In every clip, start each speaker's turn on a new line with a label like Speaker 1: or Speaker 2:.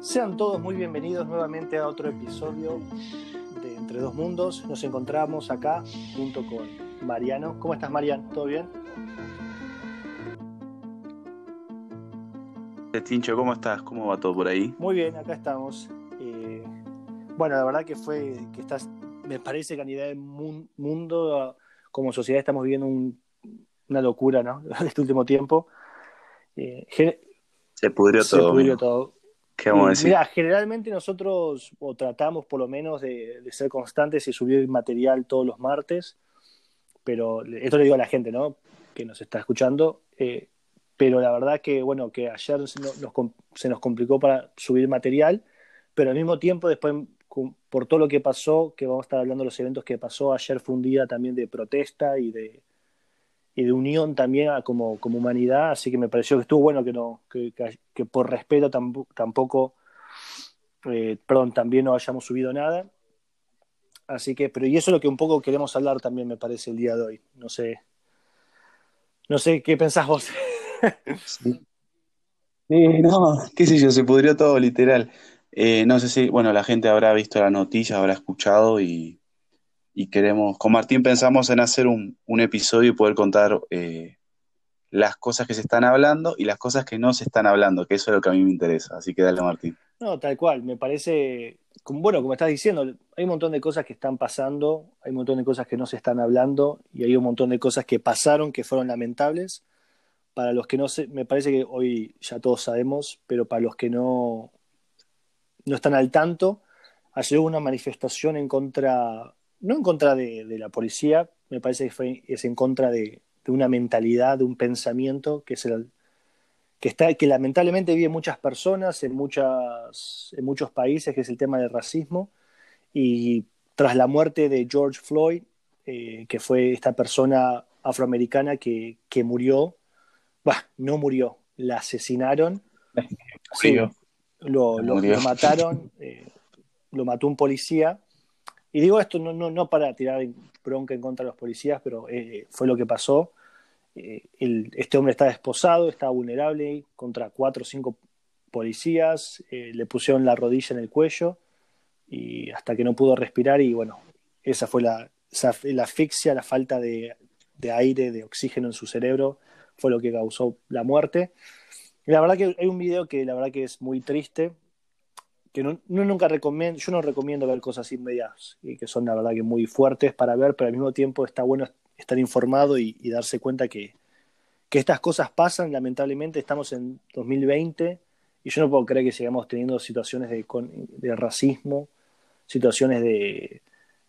Speaker 1: Sean todos muy bienvenidos nuevamente a otro episodio de Entre Dos Mundos. Nos encontramos acá junto con Mariano. ¿Cómo estás, Mariano? ¿Todo bien?
Speaker 2: Tincho, ¿cómo estás? ¿Cómo va todo por ahí?
Speaker 1: Muy bien, acá estamos. Eh, bueno, la verdad que fue que estás, me parece que a nivel mundo, como sociedad, estamos viviendo una locura, ¿no? Este último tiempo.
Speaker 2: Eh, se pudrió todo. Se
Speaker 1: pudrió todo. Mira, generalmente nosotros o tratamos por lo menos de, ser constantes y subir material todos los martes, pero esto le digo a la gente, ¿no? Que nos está escuchando. Eh, pero la verdad que, bueno, que ayer se nos, se nos complicó para subir material, pero al mismo tiempo después, por todo lo que pasó, que vamos a estar hablando de los eventos que pasó, ayer fue un día también de protesta y de, y de unión también como, como humanidad, así que me pareció que estuvo bueno que, no, que, que, por respeto tampoco, eh, perdón, también no hayamos subido nada. Así que, pero y eso es lo que un poco queremos hablar también, me parece, el día de hoy. No sé, no sé qué pensás vos.
Speaker 2: Sí. no, qué sé yo, se pudrió todo literal. Eh, no sé si, bueno, la gente habrá visto la noticia, habrá escuchado y, queremos, con Martín pensamos en hacer un, episodio y poder contar eh, las cosas que se están hablando y las cosas que no se están hablando, que eso es lo que a mí me interesa. Así que dale, Martín.
Speaker 1: No, tal cual, me parece, bueno, como estás diciendo, hay un montón de cosas que están pasando, hay un montón de cosas que no se están hablando y hay un montón de cosas que pasaron que fueron lamentables para los que no sé, me parece que hoy ya todos sabemos, pero para los que no, no están al tanto, ayer hubo una manifestación en contra, no en contra de, la policía, me parece que fue, es en contra de, una mentalidad, de un pensamiento que es el, que está, que lamentablemente vive muchas personas en muchas, en muchos países, que es el tema del racismo, y tras la muerte de George Floyd, eh, que fue esta persona afroamericana que, que murió no murió, la asesinaron. Sí, lo, mataron, eh, lo mató un policía. Y digo esto no, no, no para tirar bronca en contra de los policías, pero eh, fue lo que pasó. Eh, este hombre está desposado, está vulnerable contra cuatro o cinco policías, le pusieron la rodilla en el cuello y hasta que no pudo respirar y bueno, esa fue la, la asfixia, la falta de, de aire, de oxígeno en su cerebro fue lo que causó la muerte. Y la verdad que hay un video que la verdad que es muy triste, que no, nunca recomiendo, yo no recomiendo ver cosas inmediatas y que son la verdad que muy fuertes para ver, pero al mismo tiempo está bueno estar informado y, darse cuenta que, que, estas cosas pasan, lamentablemente estamos en 2020 y yo no puedo creer que sigamos teniendo situaciones de, racismo, situaciones de,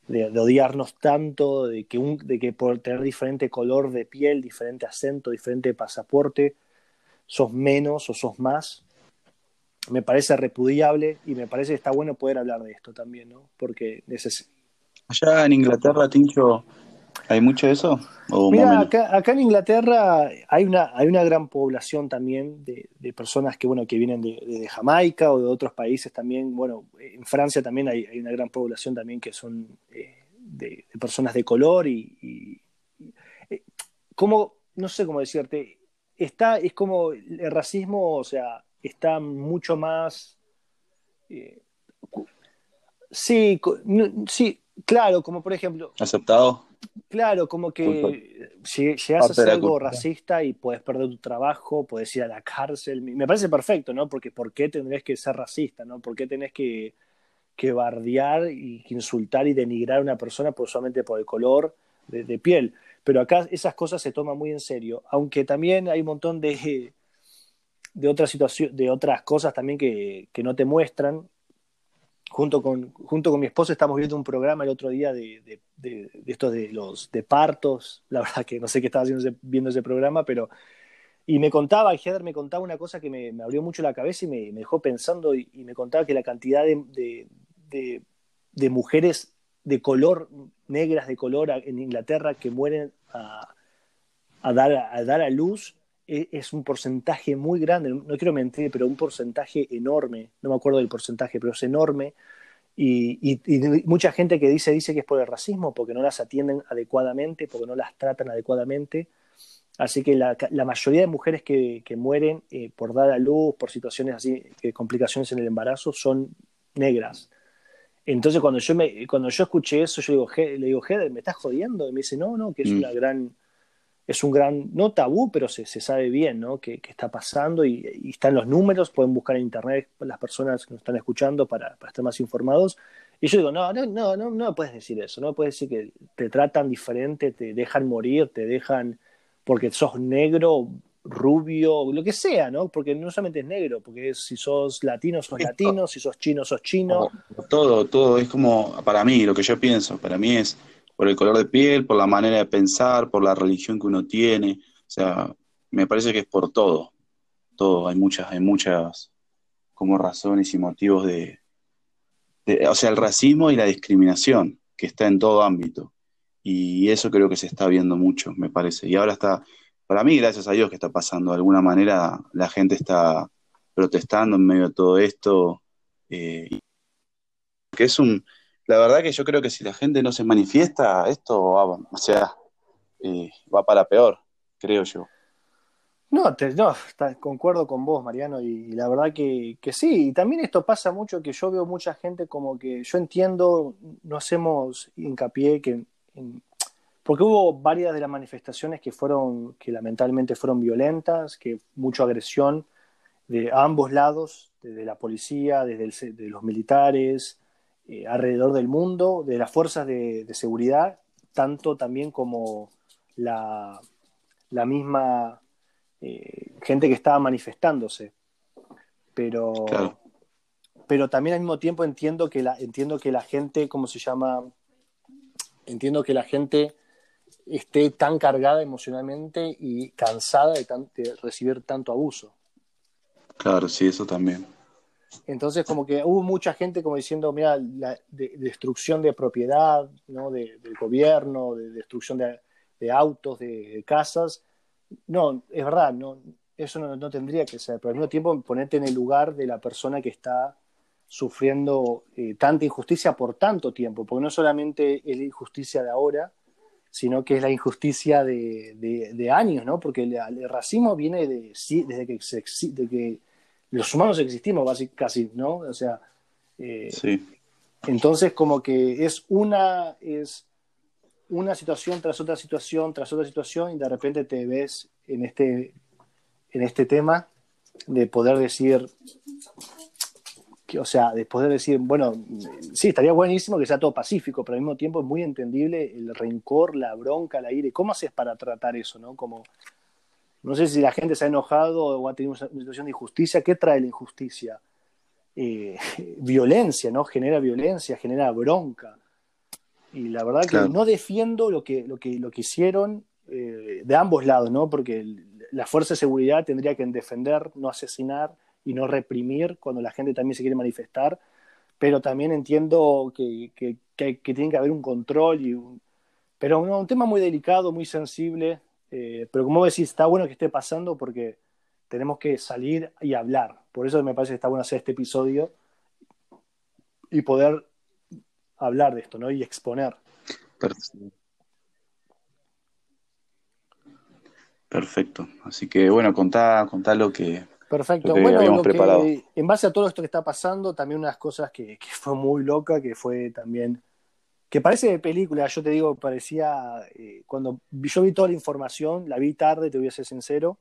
Speaker 1: de, odiarnos tanto, de que, de que por tener diferente color de piel, diferente acento, diferente pasaporte, sos menos o sos más. Me parece repudiable y me parece que está bueno poder hablar de esto también, ¿no? Porque neces
Speaker 2: Allá en Inglaterra, Tincho, ¿hay mucho de eso?
Speaker 1: Mira, acá, en Inglaterra hay una, hay una gran población también de, personas que, bueno, que vienen de, Jamaica o de otros países también. Bueno, en Francia también hay, una gran población también que son eh, de, personas de color y, eh, como, no sé cómo decirte, está, es como el racismo, o sea, está mucho más... Eh, sí, sí, claro, como por ejemplo...
Speaker 2: Aceptado
Speaker 1: Claro, como que si llegas a ser algo racista y puedes perder tu trabajo, puedes ir a la cárcel. Me parece perfecto, ¿no? Porque ¿por qué tendrías que ser racista, ¿no? ¿Por qué tenés que, que bardear y insultar y denigrar a una persona por, solamente por el color de, piel? Pero acá esas cosas se toman muy en serio, aunque también hay un montón de, de otras situaciones, de otras cosas también que, que no te muestran. Junto con, junto con mi esposo estamos viendo un programa el otro día de, de, estos de los de partos, la verdad que no sé qué estaba haciendo viendo ese programa, pero y me contaba, Heather me contaba una cosa que me, abrió mucho la cabeza y me, me dejó pensando y, me contaba que la cantidad de, de, mujeres de color, negras de color en Inglaterra que mueren a, dar, a dar a luz es un porcentaje muy grande, no quiero mentir, pero un porcentaje enorme, no me acuerdo del porcentaje, pero es enorme, y, mucha gente que dice, dice que es por el racismo, porque no las atienden adecuadamente, porque no las tratan adecuadamente, Así que la, mayoría de mujeres que, mueren eh, por dar a luz, por situaciones así, complicaciones en el embarazo, son negras. Entonces cuando yo me, cuando yo escuché eso, yo digo, le digo, ¿me estás jodiendo? Y me dice, no, no, que es mm. una gran, es un gran, no tabú, pero se, sabe bien, ¿no? Que, está pasando y, están los números, pueden buscar en internet las personas que nos están escuchando para, para estar más informados. Y yo digo, no, no, no, no, no puedes decir eso, no puedes decir que te tratan diferente, te dejan morir, te dejan porque sos negro, rubio, lo que sea, ¿no? Porque no solamente es negro, porque si sos latino, sos latino, si sos chino, sos chino.
Speaker 2: Todo, todo, es como, para mí, lo que yo pienso, para mí es por el color de piel, por la manera de pensar, por la religión que uno tiene, o sea, me parece que es por todo, todo, hay muchas, hay muchas como razones y motivos de, o sea, el racismo y la discriminación que está en todo ámbito. Y eso creo que se está viendo mucho, me parece. Y ahora está, para mí, gracias a Dios que está pasando. De alguna manera la gente está protestando en medio de todo esto. Eh, que es un, la verdad que yo creo que si la gente no se manifiesta, esto va, o sea, eh, va para peor, creo yo.
Speaker 1: No, no concuerdo con vos, Mariano, y, la verdad que, que, sí. Y también esto pasa mucho que yo veo mucha gente como que yo entiendo, no hacemos hincapié que porque hubo varias de las manifestaciones que fueron, que lamentablemente fueron violentas, que mucha agresión de ambos lados, desde la policía, desde de los militares, eh, alrededor del mundo, de las fuerzas de, seguridad, tanto también como la, la misma eh, gente que estaba manifestándose. Pero, pero también al mismo tiempo entiendo que la, entiendo que la gente, ¿cómo se llama? entiendo que la gente esté tan cargada emocionalmente y cansada de, recibir tanto abuso.
Speaker 2: Claro, sí, eso también.
Speaker 1: Entonces, como que hubo mucha gente como diciendo, mira, la destrucción de propiedad, ¿no? del gobierno, de destrucción de, autos, de, casas. No, es verdad, no, eso no, tendría que ser, pero al mismo tiempo ponerte en el lugar de la persona que está sufriendo eh, tanta injusticia por tanto tiempo, porque no solamente es la injusticia de ahora, sino que es la injusticia de, años, ¿no? Porque el, racismo viene de, desde que, de que los humanos existimos, casi, ¿no? O sea, eh, entonces como que es una, es una situación tras otra situación, tras otra situación, y de repente te ves en este, en este tema de poder decir, o sea, después de decir, bueno, sí, estaría buenísimo que sea todo pacífico, pero al mismo tiempo es muy entendible el rencor, la bronca, la ira. ¿Cómo haces para tratar eso, no? Como, no sé si la gente se ha enojado o ha tenido una situación de injusticia. ¿Qué trae la injusticia? Eh, violencia, ¿no? Genera violencia, genera bronca. Y la verdad que no defiendo lo que, lo que, lo que hicieron eh, de ambos lados, ¿no? Porque la fuerza de seguridad tendría que defender, no asesinar y no reprimir cuando la gente también se quiere manifestar, pero también entiendo que, que, tiene que haber un control y un, pero un tema muy delicado, muy sensible, eh, pero como decís, está bueno que esté pasando porque tenemos que salir y hablar. Por eso me parece que está bueno hacer este episodio y poder hablar de esto, ¿no? Y exponer.
Speaker 2: Perfecto. Así que bueno, contá, contá lo que,
Speaker 1: Perfecto. bueno, en base a todo esto que está pasando, también unas cosas que, fue muy loca, que fue también, que parece de película, yo te digo, parecía, eh, cuando yo vi toda la información, la vi tarde, te voy a ser sincero,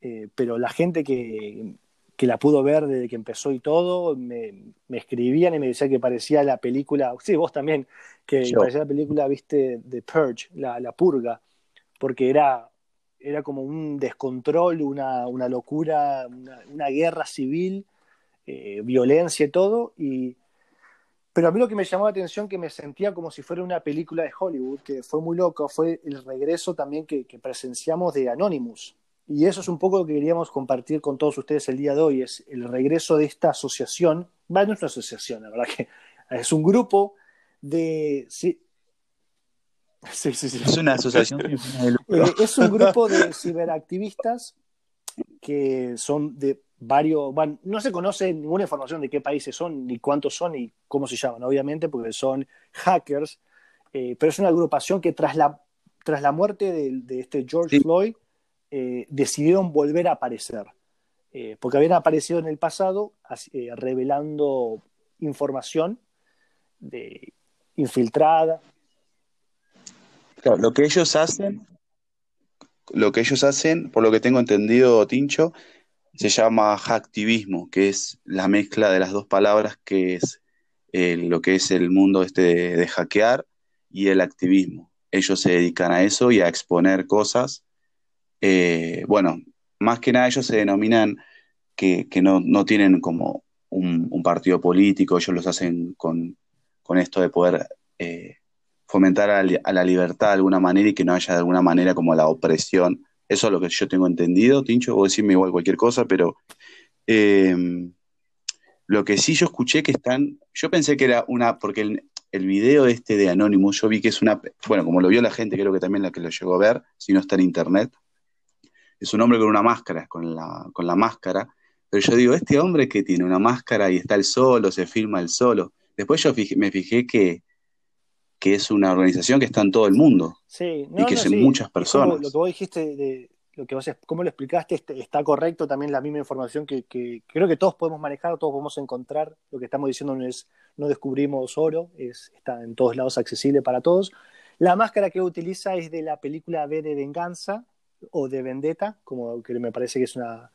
Speaker 1: eh, pero la gente que, la pudo ver desde que empezó y todo, me, escribían y me decían que parecía la película, sí, vos también, que parecía la película, viste, de Purge, la, la purga, porque era era como un descontrol, una, locura, una, guerra civil, eh, violencia y todo. Y, pero a mí lo que me llamó la atención, que me sentía como si fuera una película de Hollywood, que fue muy loco, fue el regreso también que, presenciamos de Anonymous. Y eso es un poco lo que queríamos compartir con todos ustedes el día de hoy, es el regreso de esta asociación, va, no es una asociación, la verdad que es un grupo de,
Speaker 2: Es una asociación.
Speaker 1: Eh, es un grupo de ciberactivistas que son de varios, bueno, no se conoce ninguna información de qué países son, ni cuántos son, ni cómo se llaman, obviamente, porque son hackers, eh, pero es una agrupación que tras la, tras la muerte de, este George Floyd, eh, decidieron volver a aparecer. Eh, porque habían aparecido en el pasado revelando información de, infiltrada.
Speaker 2: lo que ellos hacen, lo que ellos hacen, por lo que tengo entendido, Tincho, se llama hacktivismo, que es la mezcla de las dos palabras que es lo que es el mundo este de hackear y el activismo. Ellos se dedican a eso y a exponer cosas eh, bueno, más que nada ellos se denominan que, no, tienen como un, partido político, ellos los hacen con, esto de poder eh, fomentar a, la libertad de alguna manera y que no haya de alguna manera como la opresión. Eso es lo que yo tengo entendido, Tincho, vos decirme igual cualquier cosa, pero eh, lo que sí yo escuché que están, yo pensé que era una, porque el, el video este de Anonymous, yo vi que es una, bueno, como lo vio la gente, creo que también la que lo llegó a ver, si no está en internet, es un hombre con una máscara, con la, con la máscara, pero yo digo, este hombre que tiene una máscara y está el solo, se filma el solo. Después yo me fijé que, que es una organización que está en todo el mundo
Speaker 1: sí,
Speaker 2: y que son muchas personas.
Speaker 1: lo que vos dijiste, de, lo que vos, cómo lo explicaste, este, está correcto también la misma información que, creo que todos podemos manejar, todos podemos encontrar. Lo que estamos diciendo no es no descubrimos oro, es, está en todos lados accesible para todos. La máscara que utiliza es de la película B de Venganza, o de Vendetta, como que me parece que es una,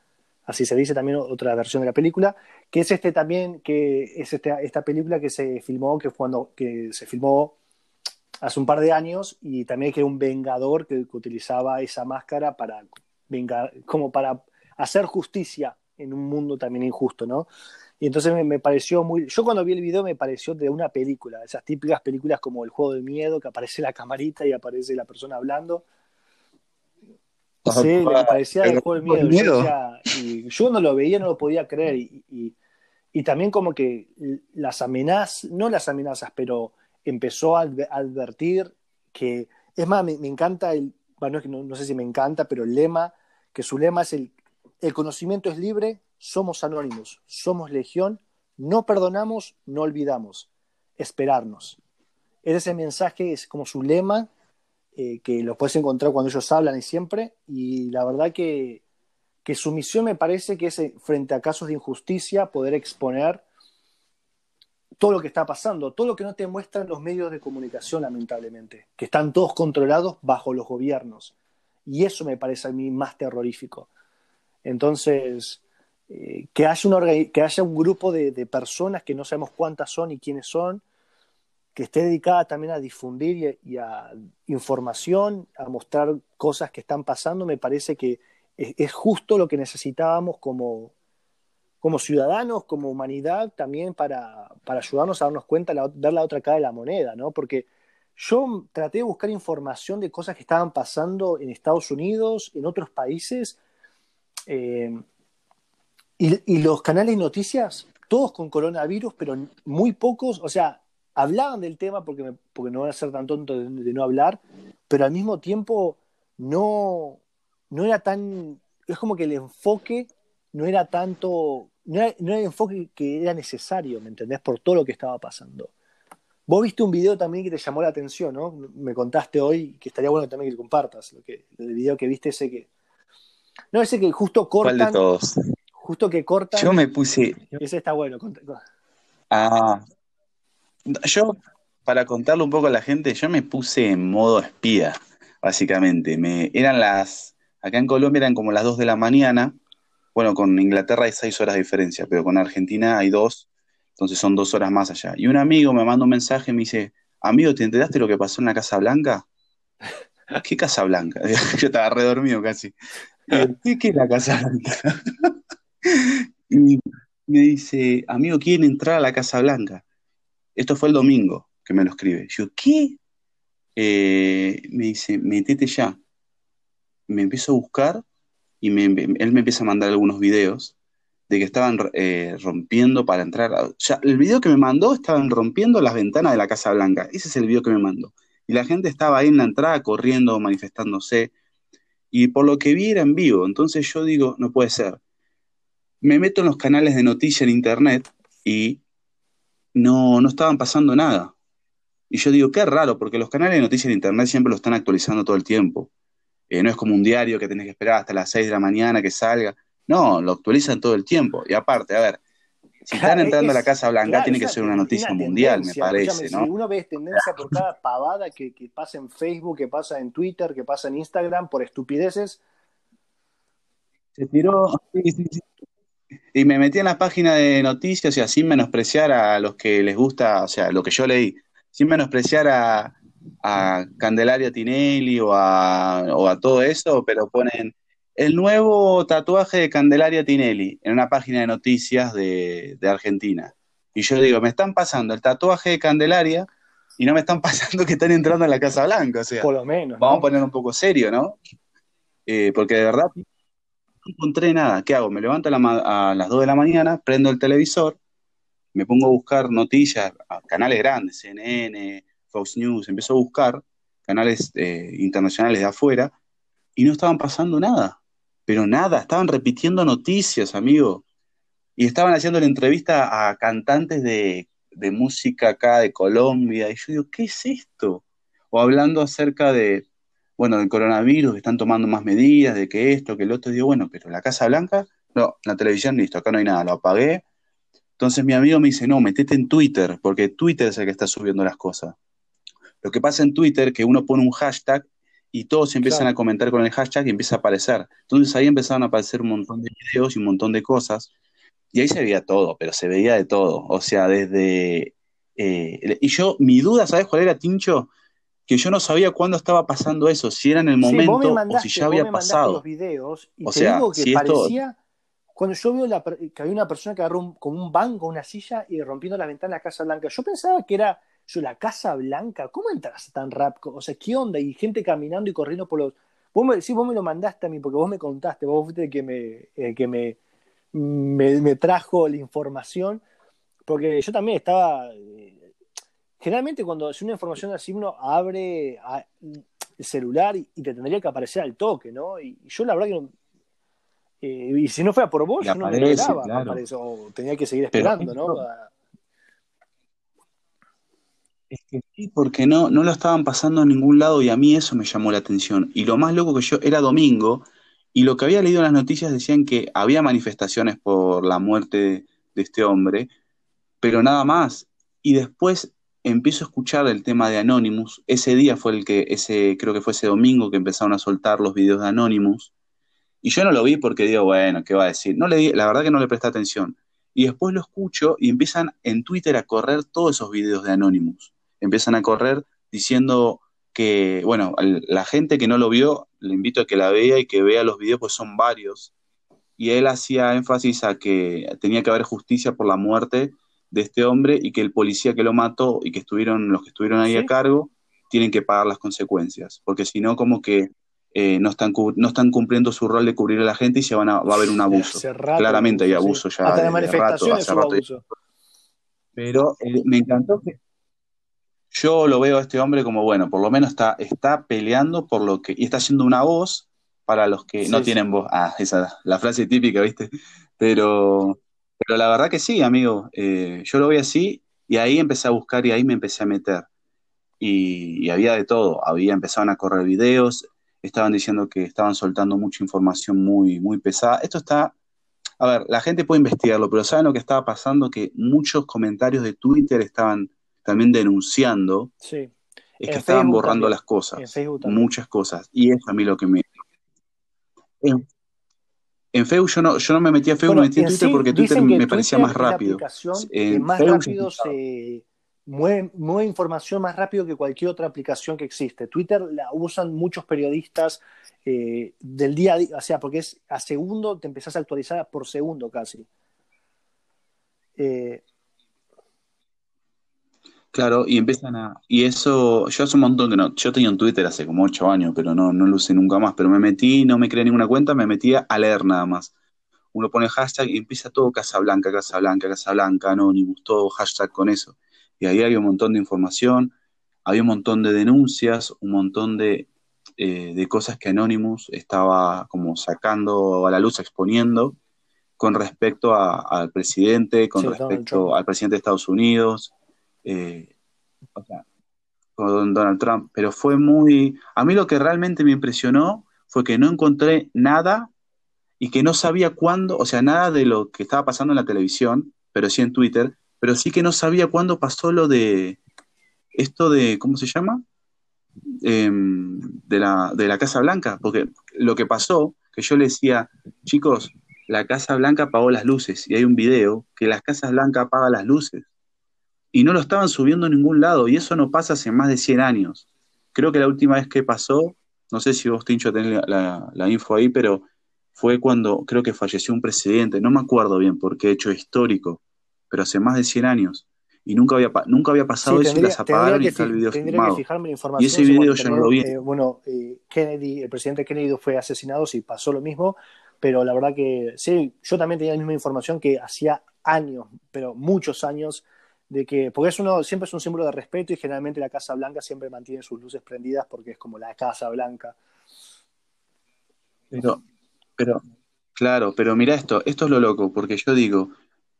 Speaker 1: así se dice también otra versión de la película, que es este también, que es este, esta película que se filmó, que cuando que se filmó hace un par de años y también que era un vengador que, utilizaba esa máscara para vengar, como para hacer justicia en un mundo también injusto, ¿no? Y entonces me, me, pareció muy. Yo cuando vi el video me pareció de una película, esas típicas películas como El juego de miedo, que aparece la camarita y aparece la persona hablando. Sí, me parecía de juego el miedo. Yo, y yo cuando lo veía no lo podía creer. Y, y, también como que las amenazas, no las amenazas, pero empezó a advertir que, es más, me, encanta el, bueno, no, sé si me encanta, pero el lema, que su lema es el, el conocimiento es libre, somos anónimos, somos legión, no perdonamos, no olvidamos, esperarnos. Ese mensaje es como su lema eh, que lo puedes encontrar cuando ellos hablan y siempre, y la verdad que, su misión me parece que es, eh, frente a casos de injusticia, poder exponer todo lo que está pasando, todo lo que no te muestran los medios de comunicación, lamentablemente, que están todos controlados bajo los gobiernos. Y eso me parece a mí más terrorífico. Entonces, eh, que, haya que haya un grupo de, personas que no sabemos cuántas son y quiénes son, que esté dedicada también a difundir y, a información, a mostrar cosas que están pasando, me parece que es, justo lo que necesitábamos como, como ciudadanos, como humanidad, también para, para ayudarnos a darnos cuenta, la, ver la otra cara de la moneda, ¿no? Porque yo traté de buscar información de cosas que estaban pasando en Estados Unidos, en otros países, eh, y, los canales de noticias, todos con coronavirus, pero muy pocos, o sea, hablaban del tema porque, porque no voy a ser tan tonto de, no hablar, pero al mismo tiempo no, no era tan, es como que el enfoque no era tanto, no era, el enfoque que era necesario, ¿me entendés? Por todo lo que estaba pasando. Vos viste un video también que te llamó la atención, ¿no? Me contaste hoy que estaría bueno también que compartas lo que, el video que viste ese que... No, ese que justo cortan...
Speaker 2: ¿Cuál de todos?
Speaker 1: Justo que cortan...
Speaker 2: Yo me puse...
Speaker 1: Ese está bueno.
Speaker 2: Ah, yo, para contarle un poco a la gente, yo me puse en modo espía, básicamente. Me, eran las, acá en Colombia eran como las 2 de la mañana. Bueno, con Inglaterra hay 6 horas de diferencia, pero con Argentina hay 2, entonces son 2 horas más allá. Y un amigo me manda un mensaje y me dice, amigo, ¿te enteraste lo que pasó en la Casa Blanca? ¿Qué Casa Blanca? Yo estaba redormido casi. ¿Qué, ¿Qué es la Casa Blanca? y me dice, amigo, ¿quieren entrar a la Casa Blanca? Esto fue el domingo que me lo escribe. Yo, ¿qué? Eh, me dice, metete ya. Me empiezo a buscar y me, él me empieza a mandar algunos videos de que estaban eh, rompiendo para entrar. ya, el video que me mandó estaban rompiendo las ventanas de la Casa Blanca. Ese es el video que me mandó. Y la gente estaba ahí en la entrada corriendo, manifestándose. Y por lo que vi era en vivo. Entonces yo digo, no puede ser. Me meto en los canales de noticias en internet y no, no estaban pasando nada. Y yo digo, qué raro, porque los canales de noticias de Internet siempre lo están actualizando todo el tiempo. Eh, no es como un diario que tenés que esperar hasta las 6 de la mañana que salga. No, lo actualizan todo el tiempo. Y aparte, a ver, si están entrando a la Casa Blanca, tiene que ser una noticia mundial, me parece, ¿no?
Speaker 1: Si uno ve tendencia por cada pavada que, que, pasa en Facebook, que pasa en Twitter, que pasa en Instagram, por estupideces.
Speaker 2: Se tiró. Y me metí en la página de noticias y así menospreciar a los que les gusta, o sea, lo que yo leí, sin menospreciar a, a Candelaria Tinelli o a, o a todo eso, pero ponen el nuevo tatuaje de Candelaria Tinelli en una página de noticias de, Argentina. Y yo digo, me están pasando el tatuaje de Candelaria y no me están pasando que están entrando en la Casa Blanca. O sea,
Speaker 1: por lo menos.
Speaker 2: Vamos a poner un poco serio, ¿no? Eh, porque de verdad no encontré nada. ¿Qué hago? Me levanto a, las 2 de la mañana, prendo el televisor, me pongo a buscar noticias, canales grandes, CNN, Fox News, empiezo a buscar canales eh, internacionales de afuera y no estaban pasando nada pero nada, estaban repitiendo noticias, amigo. Y estaban haciendo la entrevista a cantantes de, música acá de Colombia. Y yo digo, ¿qué es esto? O hablando acerca de, bueno, del coronavirus, que están tomando más medidas, de que esto, que el otro. digo, bueno, pero la Casa Blanca, no, la televisión, listo, acá no hay nada, lo apagué. Entonces mi amigo me dice, no, metete en Twitter, porque Twitter es el que está subiendo las cosas. Lo que pasa en Twitter, que uno pone un hashtag y todos empiezan a comentar con el hashtag y empieza a aparecer. Entonces ahí empezaron a aparecer un montón de videos y un montón de cosas. Y ahí se veía todo, pero se veía de todo. O sea, desde... Eh, y yo, mi duda, ¿sabes cuál era, Tincho? Que yo no sabía cuándo estaba pasando eso, si era en el momento o si ya había pasado.
Speaker 1: Los videos y o te sea, digo que parecía... Cuando yo veo que había una persona que agarró con un banco, una silla y rompiendo la ventana de la Casa Blanca, yo pensaba que era yo, la Casa Blanca, ¿cómo entras tan rápido? O sea, ¿qué onda? Y gente caminando y corriendo por los... Vos me, sí, vos me lo mandaste a mí porque vos me contaste, vos fuiste el que me, que me, me, trajo la información, porque yo también estaba... Eh, generalmente cuando es una información así uno abre el celular y, te tendría que aparecer al toque, ¿no? Y, yo la verdad que no, eh, y si no fuera por vos, yo no me esperaba, claro. o tenía que seguir esperando, ¿no?
Speaker 2: Sí, porque no, no lo estaban pasando en ningún lado y a mí eso me llamó la atención. Y lo más loco que yo era domingo y lo que había leído en las noticias decían que había manifestaciones por la muerte de este hombre, pero nada más. Y después empiezo a escuchar el tema de Anonymous. Ese día fue el que, ese, creo que fue ese domingo que empezaron a soltar los videos de Anonymous. Y yo no lo vi porque digo, bueno, ¿qué va a decir? No le di, la verdad que no le presté atención. Y después lo escucho y empiezan en Twitter a correr todos esos videos de Anonymous empiezan a correr diciendo que, bueno, la gente que no lo vio, le invito a que la vea y que vea los videos, pues son varios. Y él hacía énfasis a que tenía que haber justicia por la muerte de este hombre y que el policía que lo mató y que estuvieron, los que estuvieron ahí a cargo, tienen que pagar las consecuencias, porque si no, como que eh, no, están, no están cumpliendo su rol de cubrir a la gente y se van a, va a haber un abuso. Claramente hay abuso ya. de, manifestaciones rato, Pero eh, me encantó que, yo lo veo a este hombre como, bueno, por lo menos está, está peleando por lo que, y está haciendo una voz para los que no tienen voz. Ah, esa la frase típica, ¿viste? Pero, pero la verdad que sí, amigo. Eh, yo lo veo así y ahí empecé a buscar y ahí me empecé a meter. Y, había de todo. Había, empezaban a correr videos, estaban diciendo que estaban soltando mucha información muy, muy pesada. Esto está, a ver, la gente puede investigarlo, pero ¿saben lo que estaba pasando? Que muchos comentarios de Twitter estaban también denunciando, es que estaban borrando las cosas, muchas cosas. Y es a mí lo que me... En, Facebook yo no, yo no me metí a Facebook, me metí en Twitter porque Twitter me parecía más rápido.
Speaker 1: En más rápido se mueve, información más rápido que cualquier otra aplicación que existe. Twitter la usan muchos periodistas eh, del día a día, o sea, porque es a segundo, te empezás a actualizar por segundo casi.
Speaker 2: Eh, Claro, y empiezan a. Y eso, yo hace un montón que no. Yo tenía un Twitter hace como ocho años, pero no, no lo usé nunca más. Pero me metí, no me creé ninguna cuenta, me metí a leer nada más. Uno pone hashtag y empieza todo Casablanca, Casablanca, Casablanca, Anonymous, todo hashtag con eso. Y ahí había un montón de información, había un montón de denuncias, un montón de, eh, de cosas que Anonymous estaba como sacando a la luz, exponiendo con respecto al presidente, con respecto al presidente de Estados Unidos eh, con Donald Trump, pero fue muy... A mí lo que realmente me impresionó fue que no encontré nada y que no sabía cuándo, o sea, nada de lo que estaba pasando en la televisión, pero sí en Twitter, pero sí que no sabía cuándo pasó lo de esto de, ¿cómo se llama? Em, de, la, de la Casa Blanca, porque lo que pasó, que yo le decía, chicos, la Casa Blanca apagó las luces y hay un video que la Casa Blanca apaga las luces y no lo estaban subiendo a ningún lado y eso no pasa hace más de 100 años. Creo que la última vez que pasó, no sé si vos, Tincho, tenés la, la info ahí, pero fue cuando creo que falleció un presidente, no me acuerdo bien por qué hecho histórico, pero hace más de 100 años. Y nunca había, nunca había pasado eso y las apagaron y está el video filmado. y ese video yo no lo vi.
Speaker 1: Eh, bueno, eh, Kennedy, el presidente Kennedy fue asesinado, sí, pasó lo mismo, pero la verdad que sí, yo también tenía la misma información que hacía años, pero muchos años, de que, porque es uno, siempre es un símbolo de respeto y generalmente la Casa Blanca siempre mantiene sus luces prendidas porque es como la Casa Blanca.
Speaker 2: Pero, pero, claro, pero mira esto, esto es lo loco, porque yo digo,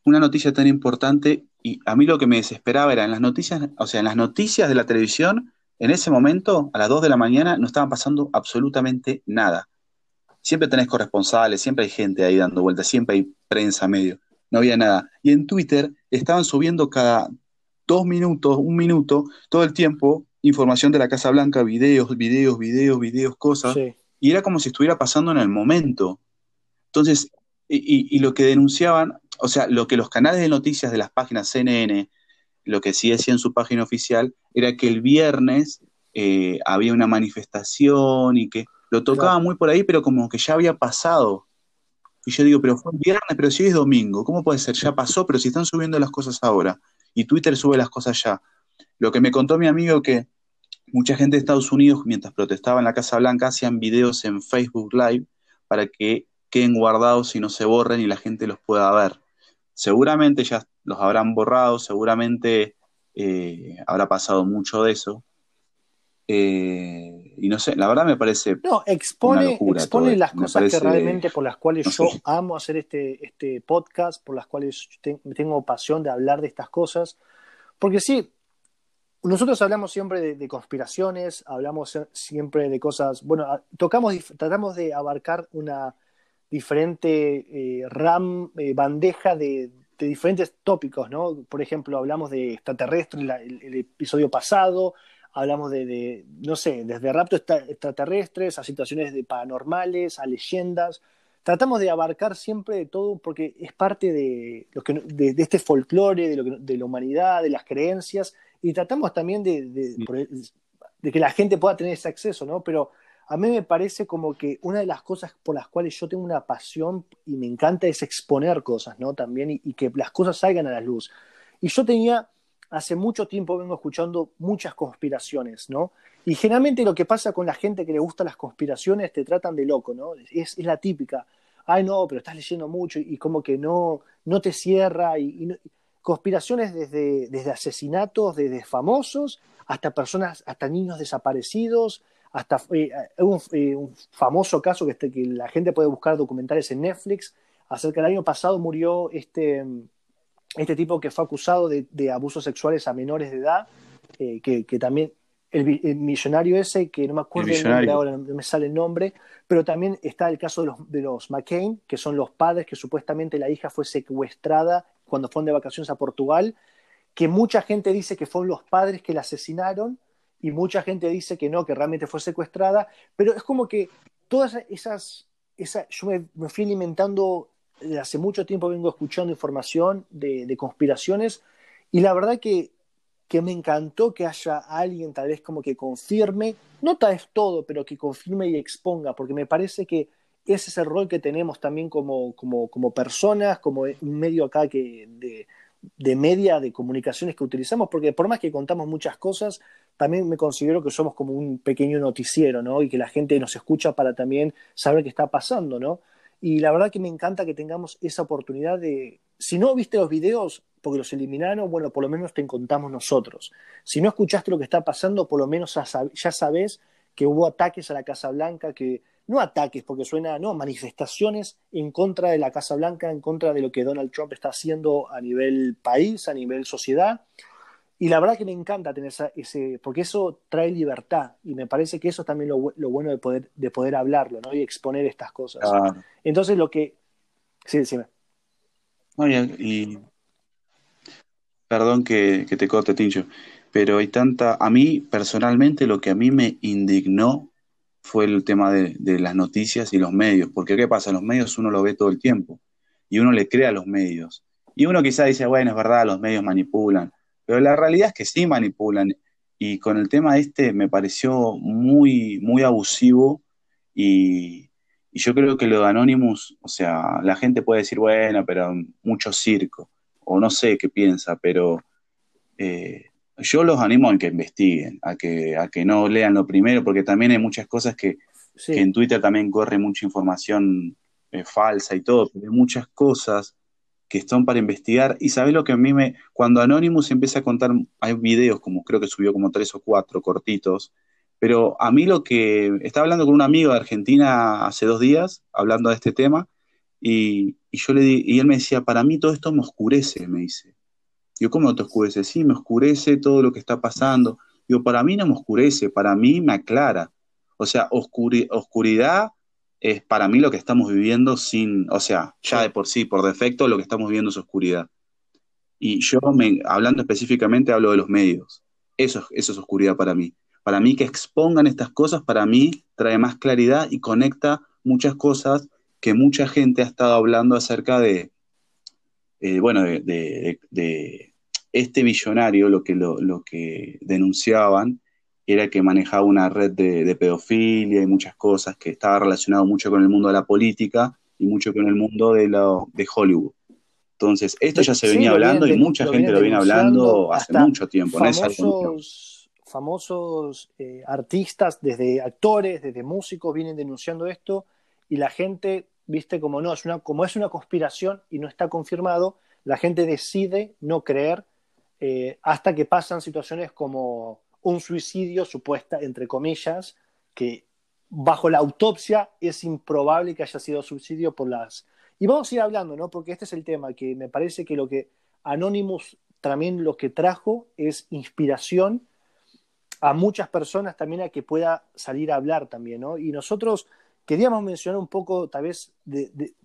Speaker 2: una noticia tan importante y a mí lo que me desesperaba era en las noticias, o sea, en las noticias de la televisión, en ese momento, a las 2 de la mañana, no estaban pasando absolutamente nada. Siempre tenés corresponsales, siempre hay gente ahí dando vueltas, siempre hay prensa medio, no había nada. Y en Twitter estaban subiendo cada dos minutos, un minuto, todo el tiempo, información de la Casa Blanca, videos, videos, videos, videos, cosas. Y era como si estuviera pasando en el momento. Entonces, y, y, lo que denunciaban, o sea, lo que los canales de noticias de las páginas CNN, lo que sí decía en su página oficial, era que el viernes eh, había una manifestación y que lo tocaba muy por ahí, pero como que ya había pasado. Y yo digo, pero fue viernes, pero si es domingo, ¿cómo puede ser? Ya pasó, pero si están subiendo las cosas ahora. Y Twitter sube las cosas ya. Lo que me contó mi amigo que mucha gente de Estados Unidos, mientras protestaba en la Casa Blanca, hacían videos en Facebook Live para que queden guardados y no se borren y la gente los pueda ver seguramente ya los habrán borrado, seguramente eh, habrá pasado mucho de eso. Eh, y no sé, la verdad me parece.
Speaker 1: No, expone, expone las cosas que realmente por las cuales yo amo hacer este, este podcast, por las cuales tengo pasión de hablar de estas cosas. Porque sí, nosotros hablamos siempre de, conspiraciones, hablamos siempre de cosas. Bueno, tocamos, tratamos de abarcar una diferente eh, RAM, eh, bandeja de, diferentes tópicos, ¿no? Por ejemplo, hablamos de extraterrestres el, episodio pasado, hablamos de, no sé, desde raptos extraterrestres a situaciones de paranormales, a leyendas. Tratamos de abarcar siempre de todo porque es parte de, lo que, de, este folclore, de, lo de la humanidad, de las creencias, y tratamos también de, de, que la gente pueda tener ese acceso, ¿no? Pero a mí me parece como que una de las cosas por las cuales yo tengo una pasión y me encanta es exponer cosas, ¿no? También y, que las cosas salgan a la luz. Y yo tenía, hace mucho tiempo vengo escuchando muchas conspiraciones, ¿no? Y generalmente lo que pasa con la gente que le gusta las conspiraciones, te tratan de loco, ¿no? Es, la típica. Ay, no, pero estás leyendo mucho y, como que no, no te cierra. Y, conspiraciones desde, desde asesinatos, desde famosos, hasta personas, hasta niños desaparecidos, hasta eh, eh, un, famoso caso que, este, que la gente puede buscar documentales en Netflix acerca del año pasado murió este, este tipo que fue acusado de, abusos sexuales a menores de edad, eh, que, también el, millonario ese, que no me acuerdo el, nombre ahora, no me sale el nombre, pero también está el caso de los, de los McCain, que son los padres que supuestamente la hija fue secuestrada cuando fueron de vacaciones a Portugal, que mucha gente dice que fueron los padres que la asesinaron y mucha gente dice que no, que realmente fue secuestrada, pero es como que todas esas, esas yo me, fui alimentando, hace mucho tiempo vengo escuchando información de, conspiraciones y la verdad que, que, me encantó que haya alguien tal vez como que confirme, no tal vez todo, pero que confirme y exponga, porque me parece que ese es el rol que tenemos también como, como, como personas, como medio acá que de, de media de comunicaciones que utilizamos, porque por más que contamos muchas cosas, también me considero que somos como un pequeño noticiero, ¿no? Y que la gente nos escucha para también saber qué está pasando, ¿no? Y la verdad que me encanta que tengamos esa oportunidad de, si no viste los videos porque los eliminaron, bueno, por lo menos te contamos nosotros. Si no escuchaste lo que está pasando, por lo menos ya sabes que hubo ataques a la Casa Blanca, que no ataques, porque suena, no, manifestaciones en contra de la Casa Blanca, en contra de lo que Donald Trump está haciendo a nivel país, a nivel sociedad. Y la verdad que me encanta tener ese, porque eso trae libertad y me parece que eso es también lo, lo bueno de poder, de poder hablarlo, ¿no? Y exponer estas cosas. Entonces lo que... Sí, decime.
Speaker 2: y, perdón que, que te corte, Tincho, pero hay tanta... A mí, personalmente, lo que a mí me indignó fue el tema de, de las noticias y los medios, porque ¿qué pasa? Los medios uno lo ve todo el tiempo y uno le cree a los medios. Y uno quizá dice, bueno, es verdad, los medios manipulan, pero la realidad es que sí manipulan. Y con el tema este me pareció muy, muy abusivo y, yo creo que lo de Anonymous, o sea, la gente puede decir, bueno, pero mucho circo, o no sé qué piensa, pero eh, yo los animo a que investiguen, a que, a que no lean lo primero, porque también hay muchas cosas que, en Twitter también corre mucha información eh, falsa y todo, pero hay muchas cosas que están para investigar. Y sabes lo que a mí me. Cuando Anonymous empieza a contar, hay videos, como creo que subió como tres o cuatro cortitos, pero a mí lo que. Estaba hablando con un amigo de Argentina hace dos días, hablando de este tema, y, yo le di, y él me decía: Para mí todo esto me oscurece, me dice. Yo, ¿cómo te oscurece? Sí, me oscurece todo lo que está pasando. Digo, para mí no me oscurece, para mí me aclara. O sea, oscuridad es para mí lo que estamos viviendo sin, o sea, ya de por sí, por defecto, lo que estamos viviendo es oscuridad. Y yo, me, hablando específicamente, hablo de los medios. Eso, eso es oscuridad para mí. Para mí que expongan estas cosas, para mí trae más claridad y conecta muchas cosas que mucha gente ha estado hablando acerca de, eh, bueno, de, este billonario, lo que, lo, lo que denunciaban, era que manejaba una red de, pedofilia y muchas cosas, que estaba relacionado mucho con el mundo de la política y mucho con el mundo de, de Hollywood. Entonces, esto ya se venía hablando y mucha gente lo viene hablando hace mucho tiempo.
Speaker 1: Famosos, famosos eh, artistas, desde actores, desde músicos, vienen denunciando esto y la gente, viste, como no, es una, como es una conspiración y no está confirmado, la gente decide no creer eh, hasta que pasan situaciones como un suicidio supuesta, entre comillas, que bajo la autopsia es improbable que haya sido suicidio por las... Y vamos a ir hablando, ¿no? Porque este es el tema, que me parece que lo que Anonymous también lo que trajo es inspiración a muchas personas también a que pueda salir a hablar también, ¿no? Y nosotros queríamos mencionar un poco, tal vez,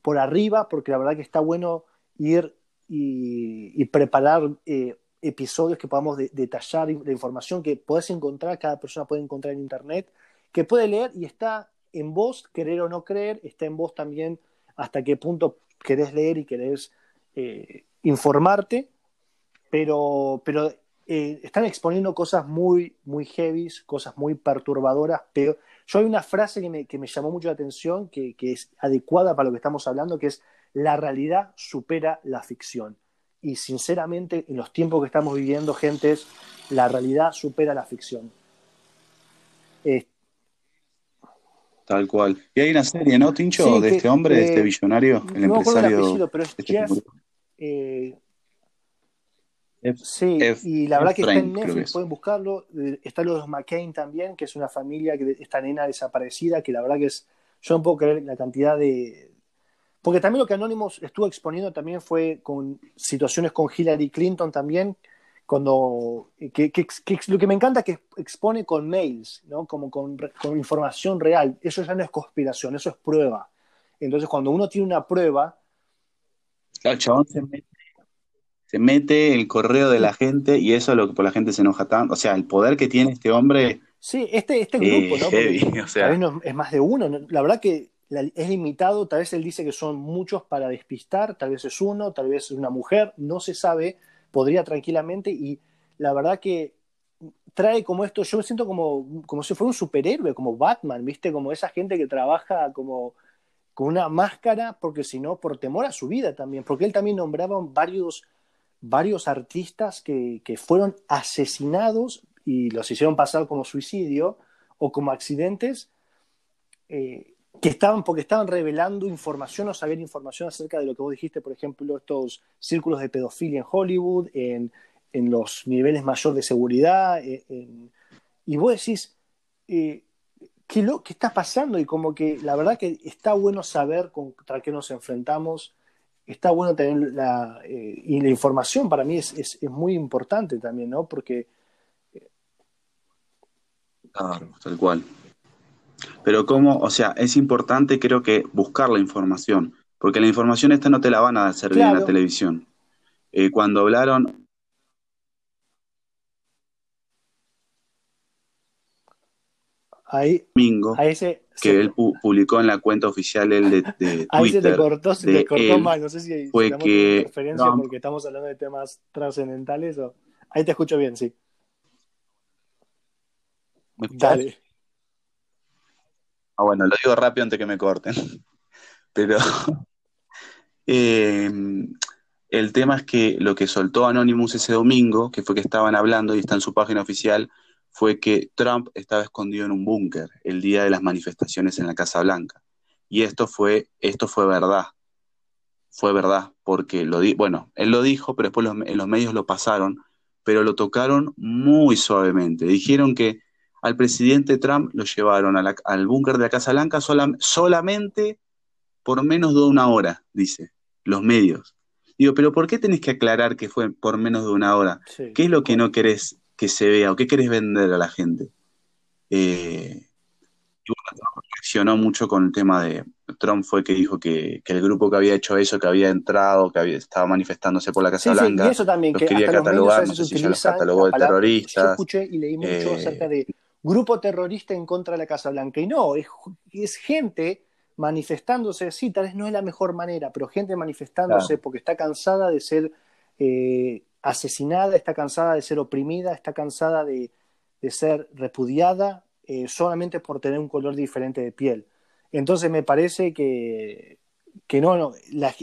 Speaker 1: por arriba, porque la verdad que está bueno ir y, preparar eh, episodios que podamos detallar la información que puedes encontrar, cada persona puede encontrar en Internet, que puede leer y está en vos, querer o no creer, está en vos también hasta qué punto querés leer y querés eh, informarte, pero, pero eh, están exponiendo cosas muy, muy heavy, cosas muy perturbadoras, pero yo hay una frase que me, que me llamó mucho la atención, que, que es adecuada para lo que estamos hablando, que es la realidad supera la ficción y sinceramente en los tiempos que estamos viviendo, gente, la realidad supera la ficción.
Speaker 2: Tal cual. Y hay una serie, ¿no, Tincho? de este hombre, de este billonario, el no empresario. El apellido,
Speaker 1: pero es este Jeff, eh, sí, y la verdad que está en Netflix, pueden buscarlo. Está lo de los McCain también, que es una familia, que esta nena desaparecida, que la verdad que es. Yo no puedo creer la cantidad de, porque también lo que Anonymous estuvo exponiendo también fue con situaciones con Hillary Clinton también, cuando que, lo que me encanta es que expone con mails, ¿no? Como con, información real. Eso ya no es conspiración, eso es prueba. Entonces, cuando uno tiene una prueba.
Speaker 2: el chabón se mete, el correo de la gente y eso es lo que por la gente se enoja tanto. O sea, el poder que tiene este hombre.
Speaker 1: Sí, este, este grupo, ¿no? o sea, es más de uno. La verdad que es limitado, tal vez él dice que son muchos para despistar, tal vez es uno, tal vez es una mujer, no se sabe, podría tranquilamente y la verdad que trae como esto, yo me siento como, como si fuera un superhéroe, como Batman, ¿viste? Como esa gente que trabaja como con una máscara, porque si no, por temor a su vida también, porque él también nombraba varios, varios artistas que, que fueron asesinados y los hicieron pasar como suicidio o como accidentes. Eh, que estaban, porque estaban revelando información o saber información acerca de lo que vos dijiste, por ejemplo, estos círculos de pedofilia en Hollywood, en, en los niveles mayor de seguridad, eh, y vos decís, eh, ¿qué, lo, ¿qué está pasando? Y como que la verdad que está bueno saber contra qué nos enfrentamos, está bueno tener la, eh, y la información para mí es, es, es, muy importante también, ¿no? Porque...
Speaker 2: Claro, tal cual. Pero cómo, o sea, es importante creo que buscar la información, porque la información esta no te la van a servir claro. en la televisión. Eh, cuando hablaron...
Speaker 1: Ahí,
Speaker 2: domingo, que él pu publicó en la cuenta oficial él de, de Twitter.
Speaker 1: Ahí se te cortó, se te cortó
Speaker 2: él,
Speaker 1: mal. No sé si
Speaker 2: fue que
Speaker 1: referencia porque estamos hablando de temas trascendentales. O... Ahí te escucho bien, sí. Dale.
Speaker 2: Ah, bueno, lo digo rápido antes que me corten. Pero eh, el tema es que lo que soltó Anonymous ese domingo, que fue que estaban hablando y está en su página oficial, fue que Trump estaba escondido en un búnker el día de las manifestaciones en la Casa Blanca. Y esto fue, esto fue verdad. Fue verdad, porque lo di bueno, él lo dijo, pero después los, los medios lo pasaron, pero lo tocaron muy suavemente. Dijeron que al presidente Trump lo llevaron a la, al búnker de la Casa Blanca sola, solamente por menos de una hora, dice, los medios. Digo, pero ¿por qué tenés que aclarar que fue por menos de una hora?
Speaker 1: Sí.
Speaker 2: ¿Qué es lo que no querés que se vea o qué querés vender a la gente? Eh, y bueno, reaccionó mucho con el tema de. Trump fue que dijo que, que el grupo que había hecho eso, que había entrado, que había, estaba manifestándose por la Casa
Speaker 1: Sí, sí,
Speaker 2: Blanca,
Speaker 1: y eso también,
Speaker 2: los
Speaker 1: que
Speaker 2: quería
Speaker 1: hasta los
Speaker 2: catalogar, no sé si ya los catalogó de
Speaker 1: palabra. Yo
Speaker 2: terroristas.
Speaker 1: escuché y leí mucho
Speaker 2: eh,
Speaker 1: acerca de grupo terrorista en contra de la Casa Blanca. Y no, es, es gente manifestándose, sí, tal vez no es la mejor manera, pero gente manifestándose
Speaker 2: claro,
Speaker 1: porque está cansada de ser eh, asesinada, está cansada de ser oprimida, está cansada de, de ser repudiada eh, solamente por tener un color diferente de piel. Entonces me parece que, que no, no, la,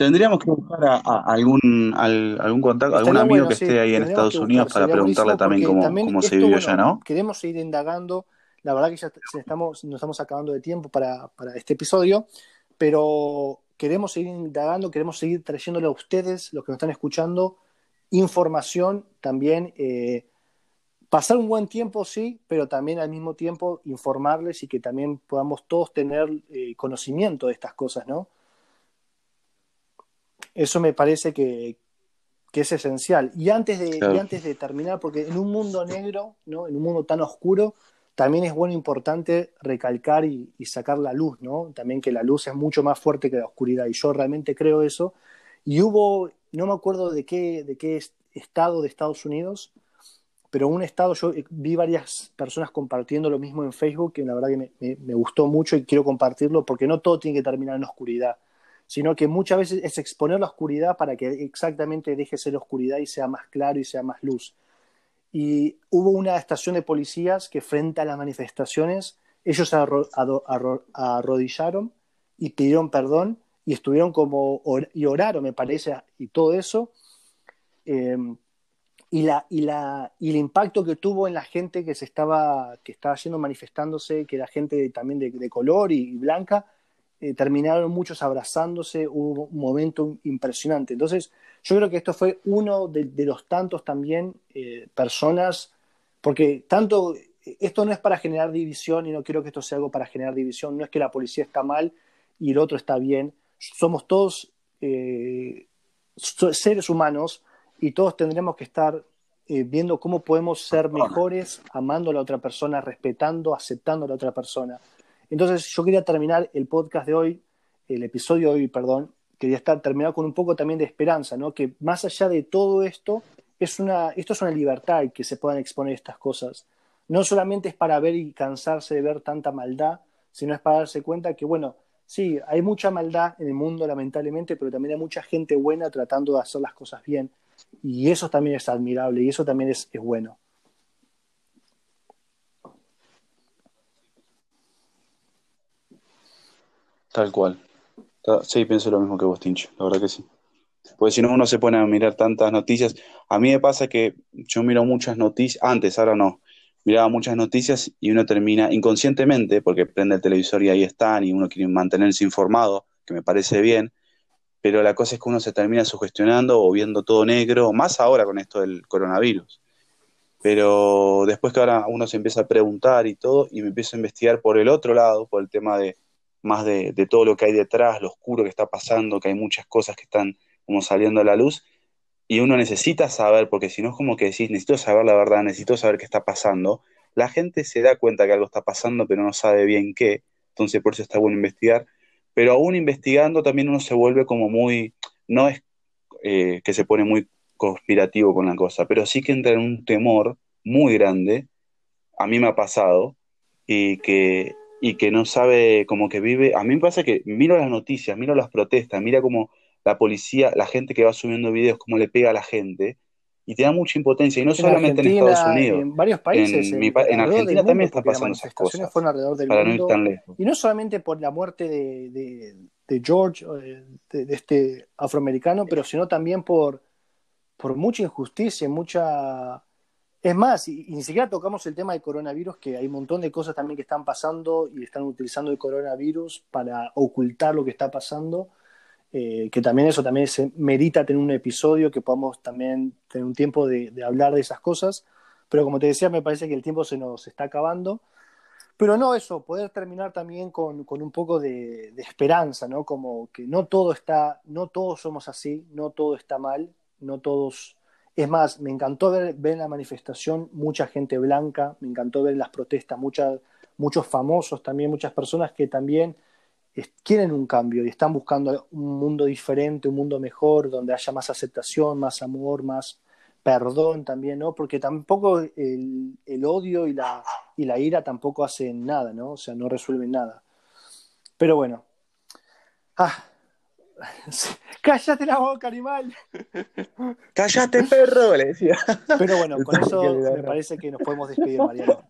Speaker 2: Tendríamos que buscar a, a algún, al- algún contacto, algún amigo
Speaker 1: bueno,
Speaker 2: que
Speaker 1: sí,
Speaker 2: esté ahí en Estados Unidos
Speaker 1: buscar,
Speaker 2: para preguntarle también cómo,
Speaker 1: también
Speaker 2: cómo se vivió
Speaker 1: bueno,
Speaker 2: allá, ¿no?
Speaker 1: queremos seguir indagando, la verdad que ya estamos, nos estamos acabando de tiempo para, para este episodio, pero queremos seguir indagando, queremos seguir trayéndole a ustedes, los que nos están escuchando, información también, eh, pasar un buen tiempo, sí, pero también al mismo tiempo informarles y que también podamos todos tener eh, conocimiento de estas cosas, ¿no? Eso me parece que, que es esencial. Y antes, de, y antes de terminar, porque en un mundo negro, ¿no? en un mundo tan oscuro, también es bueno, importante recalcar y, y sacar la luz, ¿no? También que la luz es mucho más fuerte que la oscuridad, y yo realmente creo eso. Y hubo, no me acuerdo de qué, de qué est- estado de Estados Unidos, pero un estado, yo vi varias personas compartiendo lo mismo en Facebook, que la verdad que me, me- me gustó mucho y quiero compartirlo, porque no todo tiene que terminar en oscuridad, sino que muchas veces es exponer la oscuridad para que exactamente deje ser oscuridad y sea más claro y sea más luz. Y hubo una estación de policías que frente a las manifestaciones, ellos arro- arrodillaron y pidieron perdón y estuvieron como, or- y oraron, me parece, y todo eso. Eh, y, la, y, la, y el impacto que tuvo en la gente que se estaba, que estaba yendo manifestándose, que era gente también de, color y blanca, eh, terminaron muchos abrazándose, hubo un momento impresionante. Entonces, yo creo que esto fue uno de, de los tantos también eh, personas, porque tanto, esto no es para generar división y no quiero que esto sea algo para generar división, no es que la policía está mal y el otro está bien, somos todos eh, seres humanos y todos tendremos que estar eh, viendo cómo podemos ser mejores, amando a la otra persona, respetando, aceptando a la otra persona. Entonces yo quería terminar el podcast de hoy, el episodio de hoy, perdón, quería estar terminar con un poco también de esperanza, ¿no? Que más allá de todo esto, es una, esto es una libertad que se puedan exponer estas cosas. No solamente es para ver y cansarse de ver tanta maldad, sino es para darse cuenta que, bueno, sí, hay mucha maldad en el mundo, lamentablemente, pero también hay mucha gente buena tratando de hacer las cosas bien. Y eso también es admirable y eso también es bueno.
Speaker 2: Tal cual. Sí, pienso lo mismo que vos, Tincho, la verdad que sí. Porque si no, uno se pone a mirar tantas noticias. A mí me pasa que yo miro muchas noticias, antes, ahora no, miraba muchas noticias y uno termina inconscientemente, porque prende el televisor y ahí están, y uno quiere mantenerse informado, que me parece bien, pero la cosa es que uno se termina sugestionando o viendo todo negro, más ahora con esto del coronavirus. Pero después que ahora uno se empieza a preguntar y todo, y me empiezo a investigar por el otro lado, por el tema de, más de, todo lo que hay detrás, lo oscuro que está pasando, que hay muchas cosas que están como saliendo a la luz, y uno necesita saber, porque si no es como que decís, necesito saber la verdad, necesito saber qué está pasando, la gente se da cuenta que algo está pasando, pero no sabe bien qué, entonces por eso está bueno investigar, pero aún investigando también uno se vuelve como muy, no es eh, que se pone muy conspirativo con la cosa, pero sí que entra en un temor muy grande, a mí me ha pasado, y que, y que no sabe como que vive, a mí me pasa que miro las noticias, miro las protestas, mira como la policía, la gente que va subiendo videos, cómo le pega a la gente, y te da mucha impotencia, y no solamente en Estados Unidos.
Speaker 1: En varios países.
Speaker 2: En, en Argentina también está pasando esas cosas.
Speaker 1: Fueron alrededor del
Speaker 2: para
Speaker 1: mundo,
Speaker 2: no ir tan lejos.
Speaker 1: Y no solamente por la muerte de, de, de George, de, de, este afroamericano, pero sino también por, por mucha injusticia, mucha... Es más, y, y, ni siquiera tocamos el tema del coronavirus, que hay un montón de cosas también que están pasando y están utilizando el coronavirus para ocultar lo que está pasando eh, que también eso también se merita tener un episodio, que podamos también tener un tiempo de, hablar de esas cosas, pero como te decía, me parece que el tiempo se nos está acabando. Pero no eso, poder terminar también con, con un poco de, de, esperanza, ¿no? Como que no todo está, no todos somos así, no todo está mal, no todos... Es más, me encantó ver, ver la manifestación mucha gente blanca, me encantó ver las protestas muchos famosos también, muchas personas que también quieren un cambio y están buscando un mundo diferente, un mundo mejor, donde haya más aceptación, más amor, más perdón también, ¿no? Porque tampoco el, el odio y la, y la ira tampoco hacen nada, ¿no? O sea, no resuelven nada. Pero bueno. Ah. Cállate la boca, animal.
Speaker 2: Cállate, perro, le decía.
Speaker 1: Pero bueno, con eso me parece que nos podemos despedir, Mariano.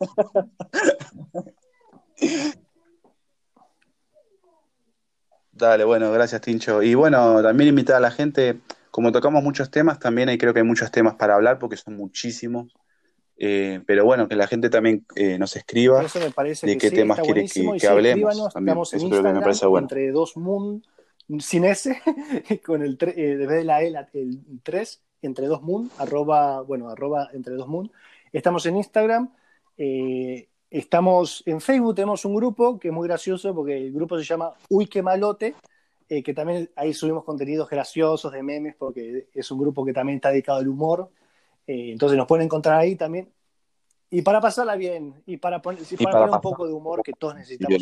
Speaker 2: Dale, bueno, gracias Tincho. Y bueno, también invitar a la gente, como tocamos muchos temas, también hay, creo que hay muchos temas para hablar porque son muchísimos. Eh, pero bueno, que la gente también eh, nos escriba de qué
Speaker 1: sí,
Speaker 2: temas quiere que, que hablemos. También.
Speaker 1: Estamos en Instagram, me parece bueno. entre dos moon, sin S, con el eh, de la E, el 3, entre dos moon, arroba, bueno, arroba entre dos moon. Estamos en Instagram. Eh, Estamos en Facebook, tenemos un grupo que es muy gracioso porque el grupo se llama Uy, qué malote, eh, que también ahí subimos contenidos graciosos de memes porque es un grupo que también está dedicado al humor. Eh, entonces nos pueden encontrar ahí también. Y para pasarla bien, y para, poner, y para, para poner un poco de humor que todos necesitamos.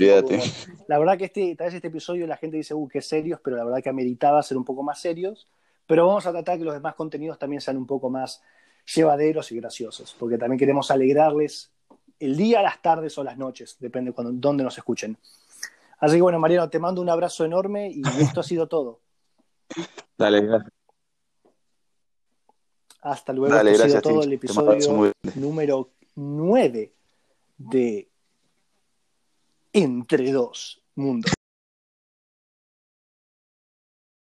Speaker 1: La verdad que este, tal vez este episodio la gente dice, uh, qué serios, pero la verdad que ameritaba ser un poco más serios. Pero vamos a tratar que los demás contenidos también sean un poco más llevaderos y graciosos, porque también queremos alegrarles el día, las tardes o las noches, depende cuando, dónde nos escuchen. Así que bueno, Mariano, te mando un abrazo enorme y esto ha sido todo.
Speaker 2: Dale, gracias.
Speaker 1: Hasta luego. Dale, esto gracias, ha sido todo el episodio número 9 de Entre dos Mundos.